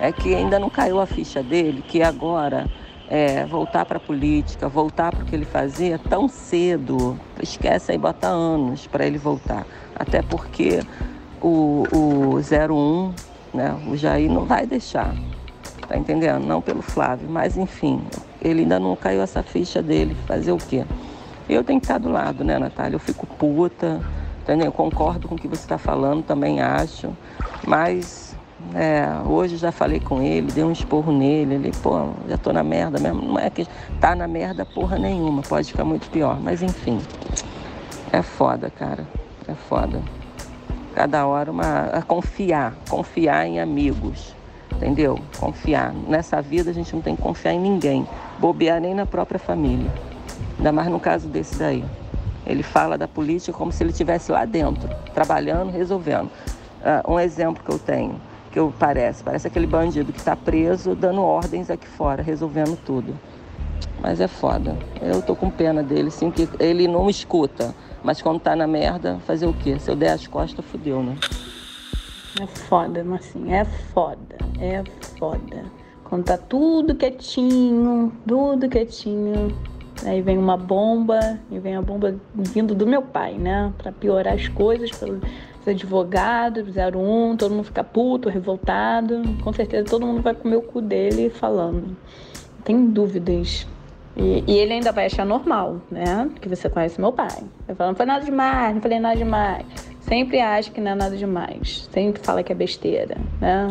É que ainda não caiu a ficha dele, que agora é, voltar para a política, voltar para o que ele fazia tão cedo, esquece aí, bota anos para ele voltar. Até porque o, o 01, né, o Jair não vai deixar, tá entendendo? Não pelo Flávio, mas enfim, ele ainda não caiu essa ficha dele, fazer o quê? Eu tenho que estar do lado, né, Natália? Eu fico puta, entendeu? Eu concordo com o que você está falando, também acho. Mas é, hoje já falei com ele, dei um esporro nele, ele, pô, já tô na merda mesmo. Não é que tá na merda porra nenhuma, pode ficar muito pior. Mas enfim, é foda, cara. É foda. Cada hora uma. A confiar, confiar em amigos. Entendeu? Confiar. Nessa vida a gente não tem que confiar em ninguém. Bobear nem na própria família. Ainda mais no caso desse daí. Ele fala da política como se ele estivesse lá dentro, trabalhando, resolvendo. Uh, um exemplo que eu tenho que eu parece. Parece aquele bandido que está preso dando ordens aqui fora, resolvendo tudo. Mas é foda. Eu tô com pena dele, sim, que ele não me escuta. Mas quando tá na merda, fazer o quê? Se eu der as costas, fudeu, né? É foda, assim, é foda. É foda. Quando tá tudo quietinho, tudo quietinho. Aí vem uma bomba, e vem a bomba vindo do meu pai, né? Pra piorar as coisas, pra os advogados, 01, todo mundo fica puto, revoltado. Com certeza todo mundo vai comer o cu dele falando. Tem dúvidas. E, e, ele ainda vai achar normal, né? Que você conhece meu pai. Vai falar, não foi nada demais, não falei nada demais. Sempre acha que não é nada demais. Sempre fala que é besteira, né?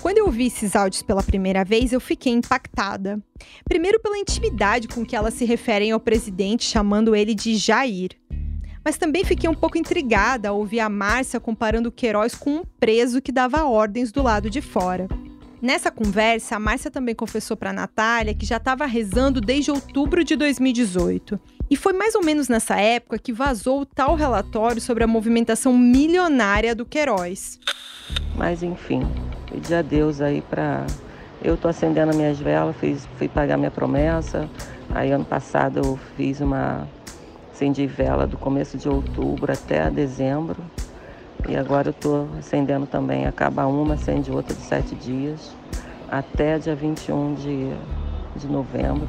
Quando eu vi esses áudios pela primeira vez, eu fiquei impactada. Primeiro pela intimidade com que elas se referem ao presidente, chamando ele de Jair. Mas também fiquei um pouco intrigada ao ouvir a Márcia comparando o Queiroz com um preso que dava ordens do lado de fora. Nessa conversa, a Márcia também confessou para Natália que já estava rezando desde outubro de 2018. E foi mais ou menos nessa época que vazou o tal relatório sobre a movimentação milionária do Queiroz. Mas enfim, pedi a Deus aí para. Eu tô acendendo minhas velas, fiz, fui pagar minha promessa. Aí ano passado eu fiz uma acendi vela do começo de outubro até dezembro. E agora eu estou acendendo também. Acaba uma, acende outra de sete dias, até dia 21 de, de novembro.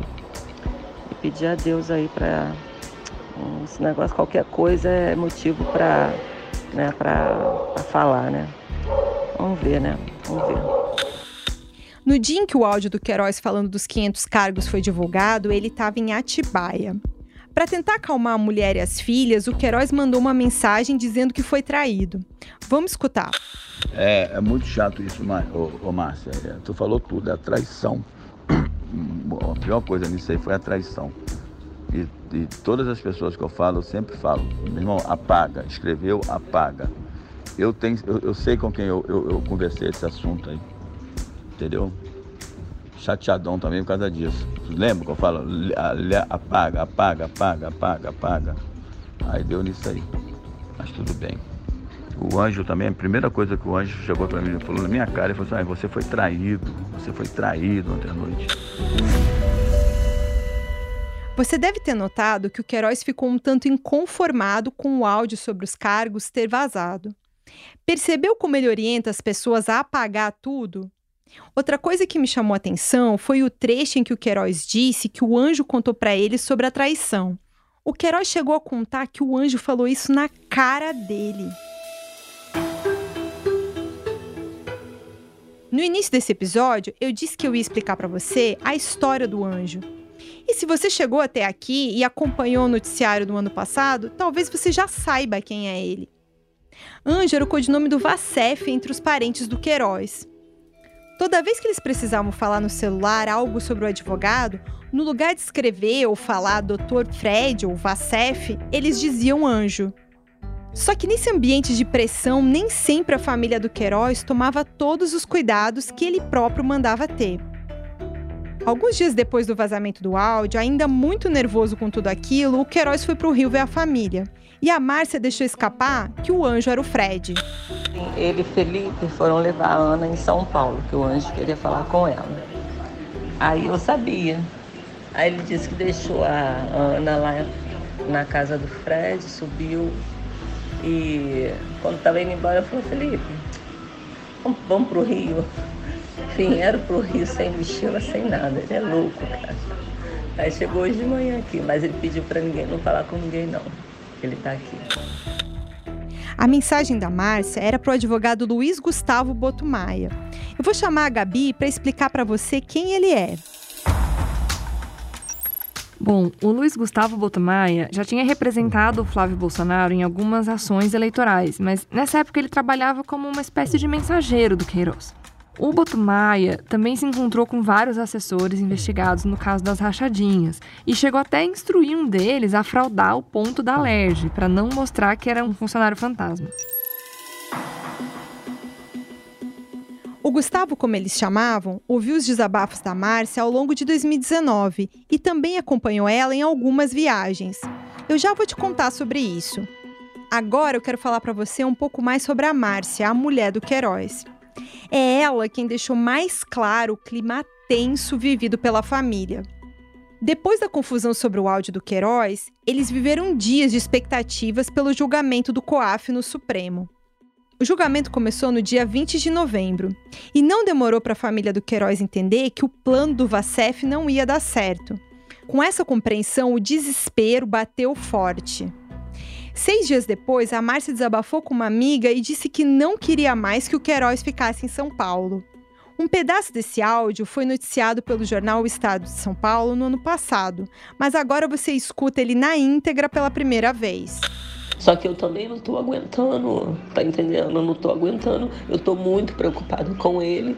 E pedir a Deus aí para. Esse negócio, qualquer coisa é motivo para né, falar, né? Vamos ver, né? Vamos ver. No dia em que o áudio do Queiroz falando dos 500 cargos foi divulgado, ele estava em Atibaia. Para tentar acalmar a mulher e as filhas, o Queiroz mandou uma mensagem dizendo que foi traído. Vamos escutar. É, é muito chato isso, ô, ô Márcia. É, tu falou tudo, é a traição. A pior coisa nisso aí foi a traição. E, e, todas as pessoas que eu falo, eu sempre falo, meu irmão, apaga, escreveu, apaga. Eu, tenho, eu, eu sei com quem eu, eu, eu conversei esse assunto aí, entendeu? chateadão também por causa disso. Lembra que eu falo? Apaga, apaga, apaga, apaga, apaga. Aí deu nisso aí. Mas tudo bem. O anjo também, a primeira coisa que o anjo chegou para mim e falou na minha cara, ele falou assim, ah, você foi traído, você foi traído ontem à noite. Você deve ter notado que o Queiroz ficou um tanto inconformado com o áudio sobre os cargos ter vazado. Percebeu como ele orienta as pessoas a apagar tudo? Outra coisa que me chamou a atenção foi o trecho em que o Queiroz disse que o anjo contou para ele sobre a traição. O Queiroz chegou a contar que o anjo falou isso na cara dele. No início desse episódio, eu disse que eu ia explicar para você a história do anjo. E se você chegou até aqui e acompanhou o noticiário do ano passado, talvez você já saiba quem é ele. Anjo era o codinome do Vacef entre os parentes do Queiroz. Toda vez que eles precisavam falar no celular algo sobre o advogado, no lugar de escrever ou falar Dr. Fred ou Vacef, eles diziam anjo. Só que nesse ambiente de pressão, nem sempre a família do Queiroz tomava todos os cuidados que ele próprio mandava ter. Alguns dias depois do vazamento do áudio, ainda muito nervoso com tudo aquilo, o Queiroz foi para o Rio ver a família. E a Márcia deixou escapar que o anjo era o Fred. Ele e Felipe foram levar a Ana em São Paulo, que o anjo queria falar com ela. Aí eu sabia. Aí ele disse que deixou a Ana lá na casa do Fred, subiu e quando estava indo embora falou, Felipe, vamos, pro Rio. Vieram pro Rio sem mochila, sem nada. Ele é louco, cara. Aí chegou hoje de manhã aqui, mas ele pediu para ninguém não falar com ninguém não ele está aqui. A mensagem da Márcia era para o advogado Luiz Gustavo Botumaia. Eu vou chamar a Gabi para explicar para você quem ele é. Bom, o Luiz Gustavo Botomaia já tinha representado o Flávio Bolsonaro em algumas ações eleitorais, mas nessa época ele trabalhava como uma espécie de mensageiro do Queiroz. O Botomaia também se encontrou com vários assessores investigados no caso das rachadinhas e chegou até a instruir um deles a fraudar o ponto da Alerj para não mostrar que era um funcionário fantasma. O Gustavo, como eles chamavam, ouviu os desabafos da Márcia ao longo de 2019 e também acompanhou ela em algumas viagens. Eu já vou te contar sobre isso. Agora eu quero falar para você um pouco mais sobre a Márcia, a mulher do Queiroz. É ela quem deixou mais claro o clima tenso vivido pela família. Depois da confusão sobre o áudio do Queiroz, eles viveram dias de expectativas pelo julgamento do COAF no Supremo. O julgamento começou no dia 20 de novembro e não demorou para a família do Queiroz entender que o plano do Vacef não ia dar certo. Com essa compreensão, o desespero bateu forte. Seis dias depois, a Márcia desabafou com uma amiga e disse que não queria mais que o Queiroz ficasse em São Paulo. Um pedaço desse áudio foi noticiado pelo jornal O Estado de São Paulo no ano passado, mas agora você escuta ele na íntegra pela primeira vez. Só que eu também não tô aguentando, tá entendendo? Eu não tô aguentando. Eu tô muito preocupado com ele.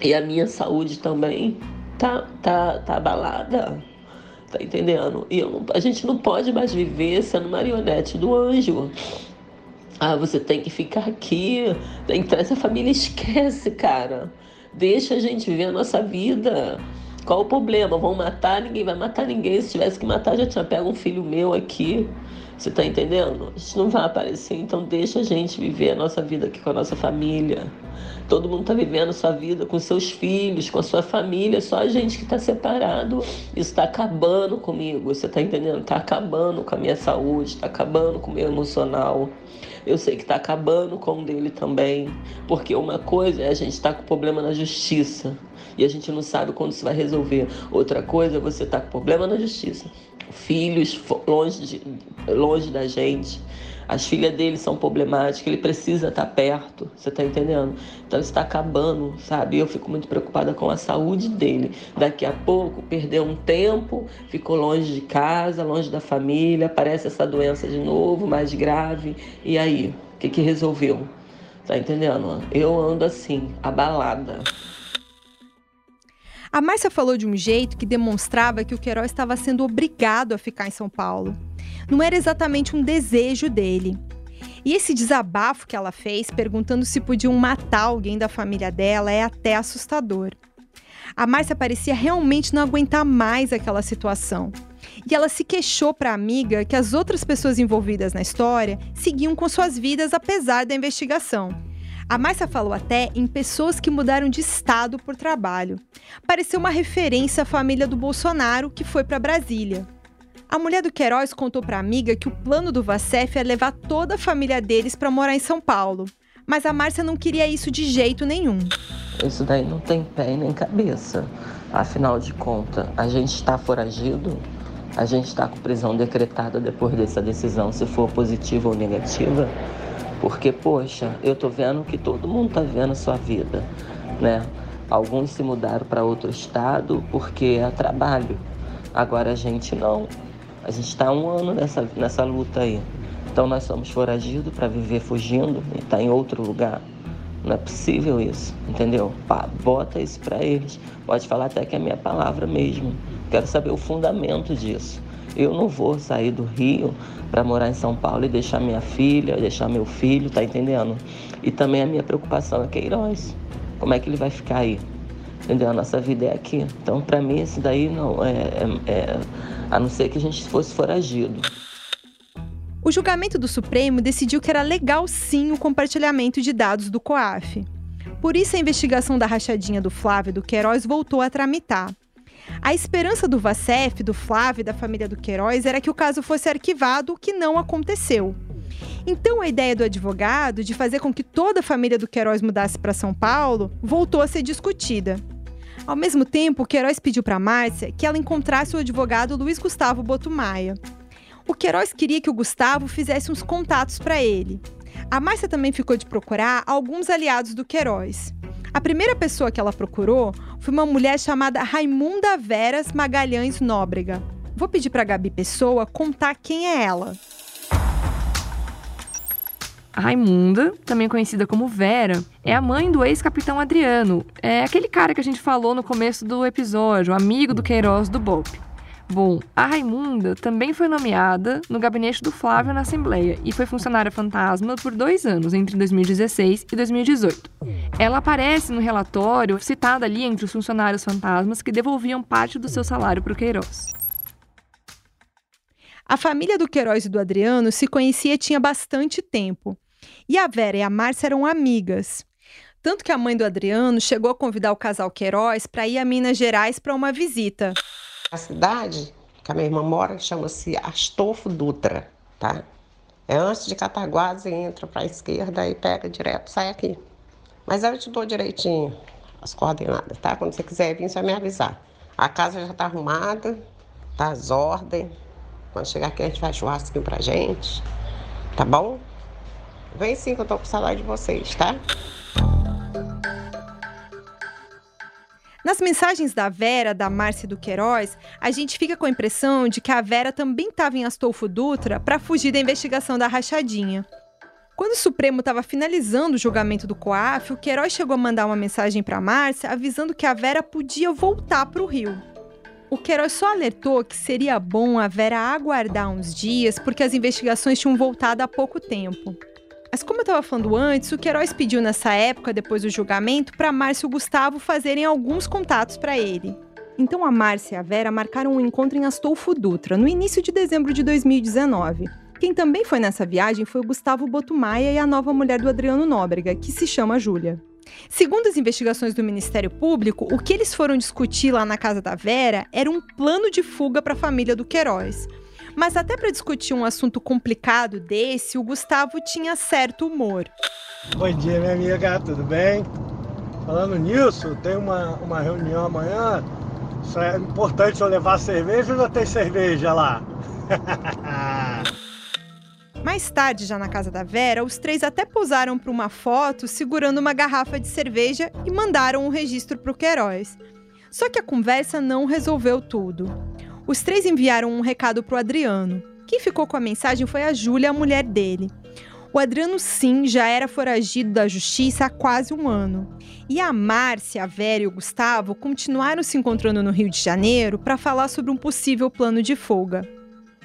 E a minha saúde também tá, tá, tá abalada. Tá entendendo? E a gente não pode mais viver sendo marionete do anjo. Ah, você tem que ficar aqui. Tem que trazer a família. Esquece, cara. Deixa a gente viver a nossa vida. Qual o problema? Vão matar? Ninguém vai matar ninguém. Se tivesse que matar, já tinha pego um filho meu aqui. Você tá entendendo? A gente não vai aparecer, então deixa a gente viver a nossa vida aqui com a nossa família. Todo mundo tá vivendo a sua vida com seus filhos, com a sua família, só a gente que tá separado. Isso tá acabando comigo, você tá entendendo? Tá acabando com a minha saúde, tá acabando com o meu emocional. Eu sei que tá acabando com o dele também, porque uma coisa é a gente tá com problema na justiça e a gente não sabe quando isso vai resolver. Outra coisa é você estar tá com problema na justiça filhos longe, de, longe da gente. As filhas dele são problemáticas, ele precisa estar perto, você está entendendo? Então está acabando, sabe? Eu fico muito preocupada com a saúde dele. Daqui a pouco, perdeu um tempo, ficou longe de casa, longe da família, aparece essa doença de novo, mais grave. E aí? O que, que resolveu? Tá entendendo? Eu ando assim, abalada. A Márcia falou de um jeito que demonstrava que o Queiroz estava sendo obrigado a ficar em São Paulo. Não era exatamente um desejo dele. E esse desabafo que ela fez, perguntando se podiam matar alguém da família dela, é até assustador. A Márcia parecia realmente não aguentar mais aquela situação. E ela se queixou para a amiga que as outras pessoas envolvidas na história seguiam com suas vidas apesar da investigação a Márcia falou até em pessoas que mudaram de estado por trabalho. Pareceu uma referência à família do Bolsonaro que foi para Brasília. A mulher do Queiroz contou para a amiga que o plano do Vacef é levar toda a família deles para morar em São Paulo. Mas a Márcia não queria isso de jeito nenhum. Isso daí não tem pé nem cabeça. Afinal de contas, a gente está foragido, a gente está com prisão decretada depois dessa decisão, se for positiva ou negativa. Porque, poxa, eu tô vendo que todo mundo tá vendo a sua vida, né? Alguns se mudaram para outro estado porque é trabalho. Agora a gente não. A gente está um ano nessa, nessa luta aí. Então nós somos foragidos para viver fugindo e tá em outro lugar. Não é possível isso, entendeu? Pá, bota isso para eles. Pode falar até que é minha palavra mesmo. Quero saber o fundamento disso. Eu não vou sair do Rio para morar em São Paulo e deixar minha filha, deixar meu filho, tá entendendo? E também a minha preocupação é Queiroz. Como é que ele vai ficar aí? Entendeu? A nossa vida é aqui. Então, para mim, esse daí não é, é, é. A não ser que a gente fosse foragido. O julgamento do Supremo decidiu que era legal sim o compartilhamento de dados do COAF. Por isso, a investigação da rachadinha do Flávio do Queiroz voltou a tramitar. A esperança do Vacef, do Flávio e da família do Queiroz era que o caso fosse arquivado, o que não aconteceu. Então, a ideia do advogado de fazer com que toda a família do Queiroz mudasse para São Paulo voltou a ser discutida. Ao mesmo tempo, Queiroz pediu para Márcia que ela encontrasse o advogado Luiz Gustavo Botumaia. O Queiroz queria que o Gustavo fizesse uns contatos para ele. A Márcia também ficou de procurar alguns aliados do Queiroz. A primeira pessoa que ela procurou foi uma mulher chamada Raimunda Veras Magalhães Nóbrega. Vou pedir para Gabi Pessoa contar quem é ela. A Raimunda, também conhecida como Vera, é a mãe do ex-capitão Adriano. É aquele cara que a gente falou no começo do episódio, amigo do Queiroz do BOP. Bom, a Raimunda também foi nomeada no gabinete do Flávio na Assembleia e foi funcionária fantasma por dois anos, entre 2016 e 2018. Ela aparece no relatório citada ali entre os funcionários fantasmas que devolviam parte do seu salário para o Queiroz. A família do Queiroz e do Adriano se conhecia tinha bastante tempo. E a Vera e a Márcia eram amigas. Tanto que a mãe do Adriano chegou a convidar o casal Queiroz para ir a Minas Gerais para uma visita. A cidade que a minha irmã mora chama-se Astolfo Dutra, tá? É antes de Cataguases, entra para a esquerda e pega direto, sai aqui. Mas eu te dou direitinho as coordenadas, tá? Quando você quiser vir, vai me avisar. A casa já tá arrumada, tá as ordens. Quando chegar aqui, a gente faz churrasquinho pra gente, tá bom? Vem sim que eu tô com saudade de vocês, tá? Nas mensagens da Vera, da Márcia e do Queiroz, a gente fica com a impressão de que a Vera também estava em Astolfo Dutra para fugir da investigação da rachadinha. Quando o Supremo estava finalizando o julgamento do COAF, o Queiroz chegou a mandar uma mensagem para Márcia avisando que a Vera podia voltar para o Rio. O Queiroz só alertou que seria bom a Vera aguardar uns dias porque as investigações tinham voltado há pouco tempo. Mas como eu estava falando antes, o Queiroz pediu nessa época, depois do julgamento, para Márcio e Gustavo fazerem alguns contatos para ele. Então a Márcia e a Vera marcaram um encontro em Astolfo Dutra, no início de dezembro de 2019. Quem também foi nessa viagem foi o Gustavo Botumaia e a nova mulher do Adriano Nóbrega, que se chama Júlia. Segundo as investigações do Ministério Público, o que eles foram discutir lá na casa da Vera era um plano de fuga para a família do Queiroz. Mas até para discutir um assunto complicado desse, o Gustavo tinha certo humor. Bom dia, minha amiga, tudo bem? Falando nisso, tem uma, uma reunião amanhã. Isso é importante eu levar cerveja ou já tem cerveja lá? Mais tarde, já na casa da Vera, os três até posaram para uma foto segurando uma garrafa de cerveja e mandaram um registro para o Queiroz. Só que a conversa não resolveu tudo. Os três enviaram um recado para o Adriano. Quem ficou com a mensagem foi a Júlia, a mulher dele. O Adriano, sim, já era foragido da justiça há quase um ano. E a Márcia, a Vera e o Gustavo continuaram se encontrando no Rio de Janeiro para falar sobre um possível plano de fuga.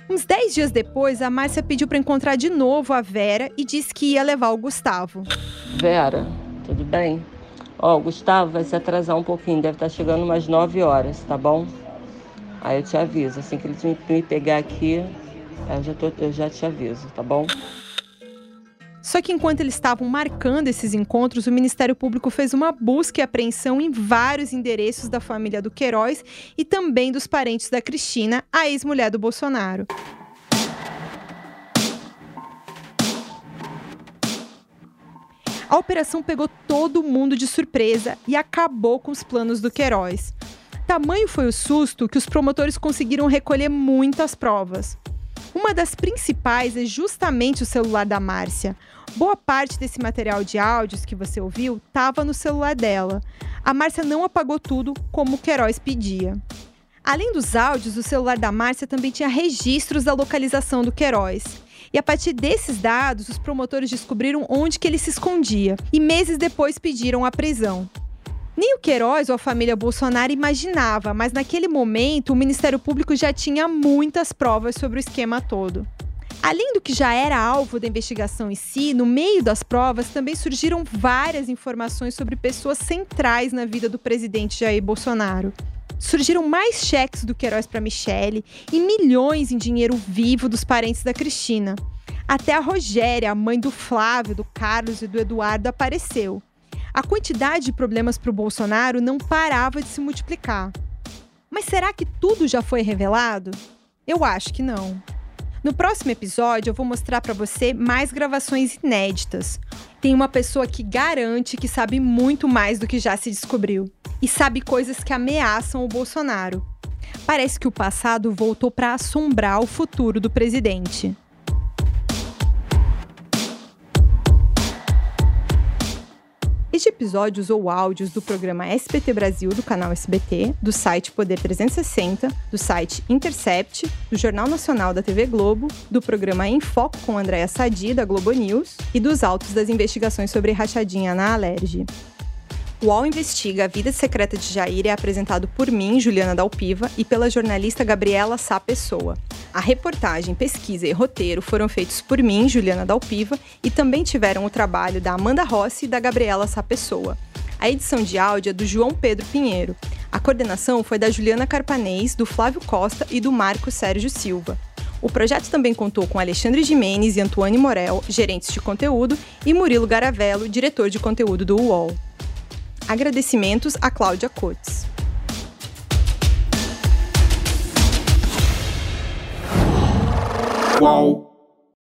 Uns 10 dias depois, a Márcia pediu para encontrar de novo a Vera e disse que ia levar o Gustavo. Vera, tudo bem? Ó, o Gustavo vai se atrasar um pouquinho, deve estar tá chegando umas 9 horas, tá bom? Aí eu te aviso, assim que ele me pegar aqui, eu já, tô, eu já te aviso, tá bom? Só que enquanto eles estavam marcando esses encontros, o Ministério Público fez uma busca e apreensão em vários endereços da família do Queiroz e também dos parentes da Cristina, a ex-mulher do Bolsonaro. A operação pegou todo mundo de surpresa e acabou com os planos do Queiroz. Tamanho foi o susto que os promotores conseguiram recolher muitas provas. Uma das principais é justamente o celular da Márcia. Boa parte desse material de áudios que você ouviu estava no celular dela. A Márcia não apagou tudo como o Queiroz pedia. Além dos áudios, o celular da Márcia também tinha registros da localização do Queiroz. E a partir desses dados, os promotores descobriram onde que ele se escondia e meses depois pediram a prisão. Nem o Queiroz ou a família Bolsonaro imaginava, mas naquele momento o Ministério Público já tinha muitas provas sobre o esquema todo. Além do que já era alvo da investigação em si, no meio das provas também surgiram várias informações sobre pessoas centrais na vida do presidente Jair Bolsonaro. Surgiram mais cheques do Queiroz para Michele e milhões em dinheiro vivo dos parentes da Cristina. Até a Rogéria, a mãe do Flávio, do Carlos e do Eduardo, apareceu a quantidade de problemas para o Bolsonaro não parava de se multiplicar. Mas será que tudo já foi revelado? Eu acho que não. No próximo episódio, eu vou mostrar para você mais gravações inéditas. Tem uma pessoa que garante que sabe muito mais do que já se descobriu e sabe coisas que ameaçam o Bolsonaro. Parece que o passado voltou para assombrar o futuro do presidente. Este episódio usou áudios do programa SBT Brasil do canal SBT, do site Poder 360, do site Intercept, do Jornal Nacional da TV Globo, do programa Em Foco com Andréa Sadi da Globo News e dos autos das investigações sobre rachadinha na Alerj. O UOL Investiga a Vida Secreta de Jair é apresentado por mim, Juliana Dalpiva, e pela jornalista Gabriela Sá Pessoa. A reportagem, pesquisa e roteiro foram feitos por mim, Juliana Dalpiva, e também tiveram o trabalho da Amanda Rossi e da Gabriela Sá Pessoa. A edição de áudio é do João Pedro Pinheiro. A coordenação foi da Juliana Carpanês, do Flávio Costa e do Marco Sérgio Silva. O projeto também contou com Alexandre Jimenez e Antoine Morel, gerentes de conteúdo, e Murilo Garavello, diretor de conteúdo do UOL. Agradecimentos a Cláudia Cotes. Qual?